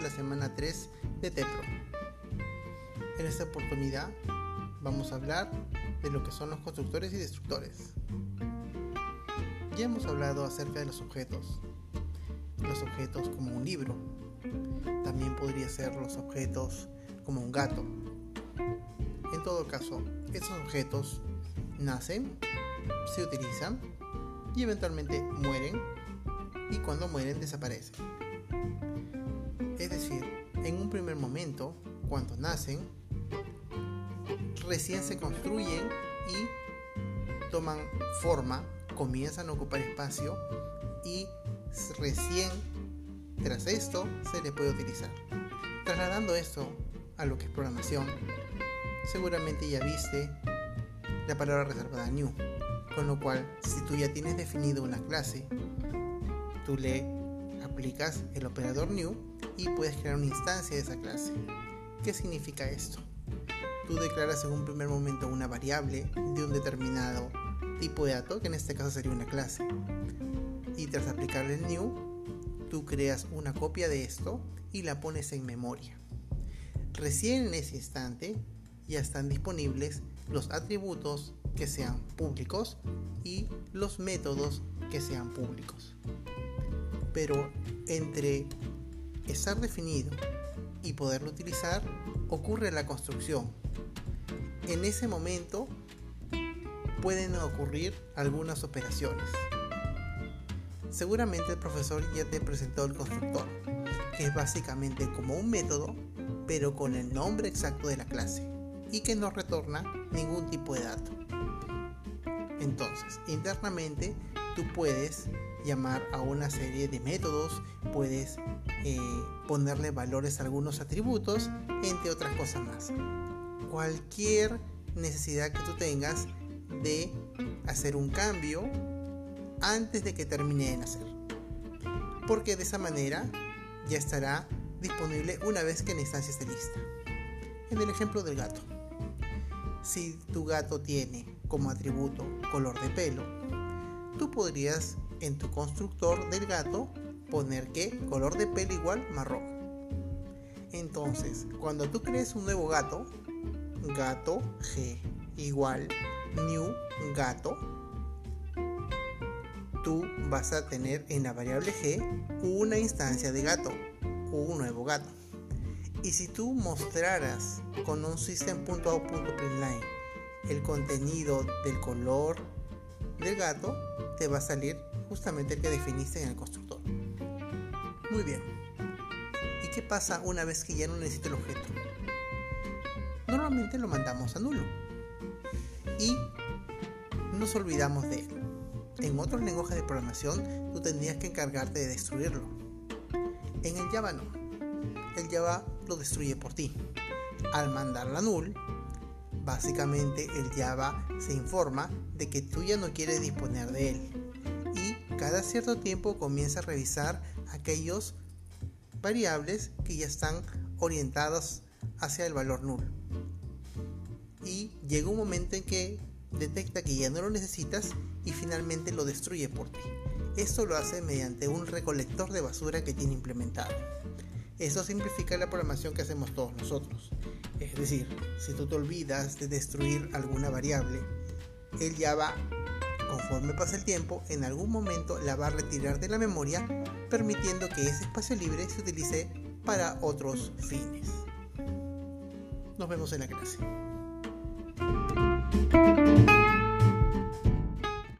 la semana 3 de TEPRO. En esta oportunidad vamos a hablar de lo que son los constructores y destructores. Ya hemos hablado acerca de los objetos. Los objetos como un libro. También podría ser los objetos como un gato. En todo caso, estos objetos nacen, se utilizan y eventualmente mueren y cuando mueren desaparecen. En un primer momento, cuando nacen, recién se construyen y toman forma, comienzan a ocupar espacio y recién tras esto se les puede utilizar. Trasladando esto a lo que es programación, seguramente ya viste la palabra reservada new, con lo cual si tú ya tienes definido una clase, tú le aplicas el operador new y puedes crear una instancia de esa clase. ¿Qué significa esto? Tú declaras en un primer momento una variable de un determinado tipo de dato, que en este caso sería una clase. Y tras aplicarle el new, tú creas una copia de esto y la pones en memoria. Recién en ese instante ya están disponibles los atributos que sean públicos y los métodos que sean públicos pero entre estar definido y poderlo utilizar ocurre la construcción. En ese momento pueden ocurrir algunas operaciones. Seguramente el profesor ya te presentó el constructor, que es básicamente como un método, pero con el nombre exacto de la clase y que no retorna ningún tipo de dato. Entonces, internamente tú puedes llamar a una serie de métodos, puedes eh, ponerle valores a algunos atributos, entre otras cosas más. Cualquier necesidad que tú tengas de hacer un cambio antes de que termine de nacer. Porque de esa manera ya estará disponible una vez que la instancia esté lista. En el ejemplo del gato. Si tu gato tiene como atributo color de pelo, tú podrías en tu constructor del gato poner que color de pelo igual marrón. Entonces, cuando tú crees un nuevo gato, gato G igual new gato, tú vas a tener en la variable G una instancia de gato, un nuevo gato. Y si tú mostraras con un system.out.println el contenido del color del gato, te va a salir justamente el que definiste en el constructor. Muy bien. ¿Y qué pasa una vez que ya no necesito el objeto? Normalmente lo mandamos a nulo. Y nos olvidamos de él. En otros lenguajes de programación tú tendrías que encargarte de destruirlo. En el Java no. El Java lo destruye por ti. Al mandarla a null, básicamente el Java se informa de que tú ya no quieres disponer de él cada cierto tiempo comienza a revisar aquellos variables que ya están orientados hacia el valor nulo. Y llega un momento en que detecta que ya no lo necesitas y finalmente lo destruye por ti. Esto lo hace mediante un recolector de basura que tiene implementado. Esto simplifica la programación que hacemos todos nosotros. Es decir, si tú te olvidas de destruir alguna variable, él ya va Conforme pasa el tiempo, en algún momento la va a retirar de la memoria, permitiendo que ese espacio libre se utilice para otros fines. Nos vemos en la clase.